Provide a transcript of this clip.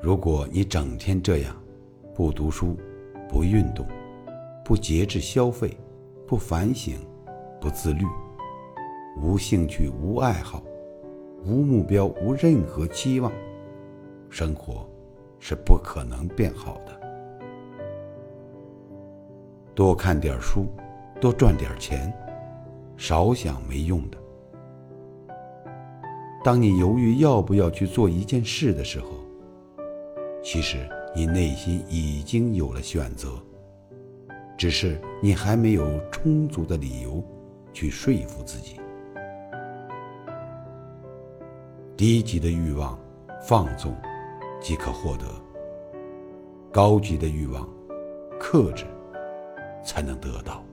如果你整天这样，不读书，不运动，不节制消费，不反省，不自律，无兴趣，无爱好，无目标，无任何期望，生活是不可能变好的。多看点书，多赚点钱，少想没用的。当你犹豫要不要去做一件事的时候，其实你内心已经有了选择，只是你还没有充足的理由去说服自己。低级的欲望放纵即可获得，高级的欲望克制才能得到。